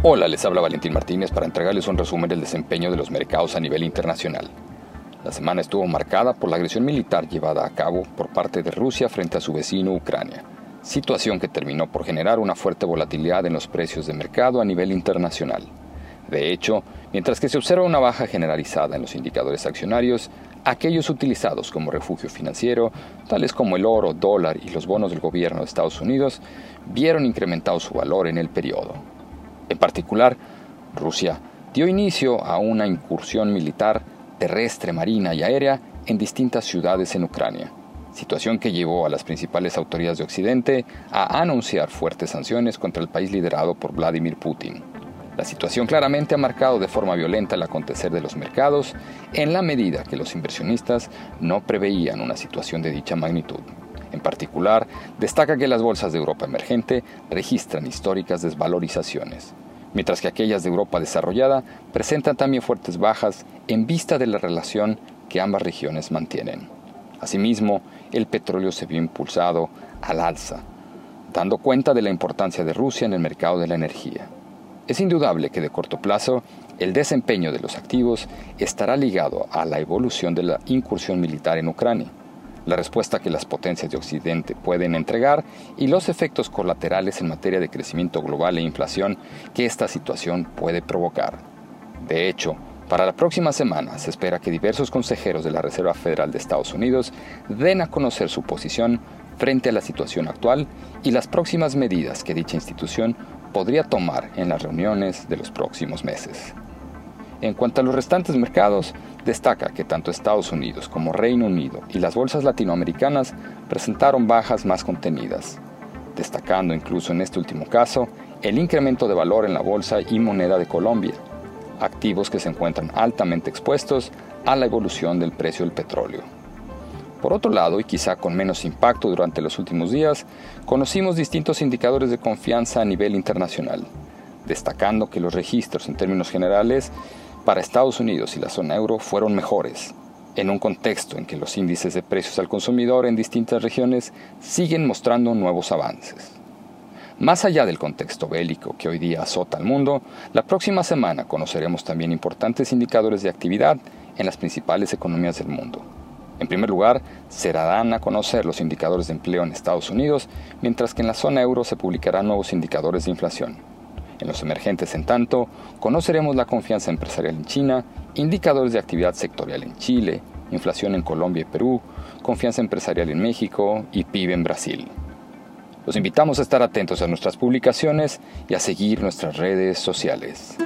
Hola, les habla Valentín Martínez para entregarles un resumen del desempeño de los mercados a nivel internacional. La semana estuvo marcada por la agresión militar llevada a cabo por parte de Rusia frente a su vecino Ucrania, situación que terminó por generar una fuerte volatilidad en los precios de mercado a nivel internacional. De hecho, mientras que se observa una baja generalizada en los indicadores accionarios, aquellos utilizados como refugio financiero, tales como el oro, dólar y los bonos del gobierno de Estados Unidos, vieron incrementado su valor en el periodo. En particular, Rusia dio inicio a una incursión militar terrestre, marina y aérea en distintas ciudades en Ucrania, situación que llevó a las principales autoridades de Occidente a anunciar fuertes sanciones contra el país liderado por Vladimir Putin. La situación claramente ha marcado de forma violenta el acontecer de los mercados en la medida que los inversionistas no preveían una situación de dicha magnitud. En particular, destaca que las bolsas de Europa emergente registran históricas desvalorizaciones, mientras que aquellas de Europa desarrollada presentan también fuertes bajas en vista de la relación que ambas regiones mantienen. Asimismo, el petróleo se vio impulsado al alza, dando cuenta de la importancia de Rusia en el mercado de la energía. Es indudable que de corto plazo el desempeño de los activos estará ligado a la evolución de la incursión militar en Ucrania la respuesta que las potencias de Occidente pueden entregar y los efectos colaterales en materia de crecimiento global e inflación que esta situación puede provocar. De hecho, para la próxima semana se espera que diversos consejeros de la Reserva Federal de Estados Unidos den a conocer su posición frente a la situación actual y las próximas medidas que dicha institución podría tomar en las reuniones de los próximos meses. En cuanto a los restantes mercados, destaca que tanto Estados Unidos como Reino Unido y las bolsas latinoamericanas presentaron bajas más contenidas, destacando incluso en este último caso el incremento de valor en la bolsa y moneda de Colombia, activos que se encuentran altamente expuestos a la evolución del precio del petróleo. Por otro lado, y quizá con menos impacto durante los últimos días, conocimos distintos indicadores de confianza a nivel internacional, destacando que los registros en términos generales para Estados Unidos y la zona euro fueron mejores, en un contexto en que los índices de precios al consumidor en distintas regiones siguen mostrando nuevos avances. Más allá del contexto bélico que hoy día azota al mundo, la próxima semana conoceremos también importantes indicadores de actividad en las principales economías del mundo. En primer lugar, se darán a conocer los indicadores de empleo en Estados Unidos, mientras que en la zona euro se publicarán nuevos indicadores de inflación. En los emergentes, en tanto, conoceremos la confianza empresarial en China, indicadores de actividad sectorial en Chile, inflación en Colombia y Perú, confianza empresarial en México y PIB en Brasil. Los invitamos a estar atentos a nuestras publicaciones y a seguir nuestras redes sociales.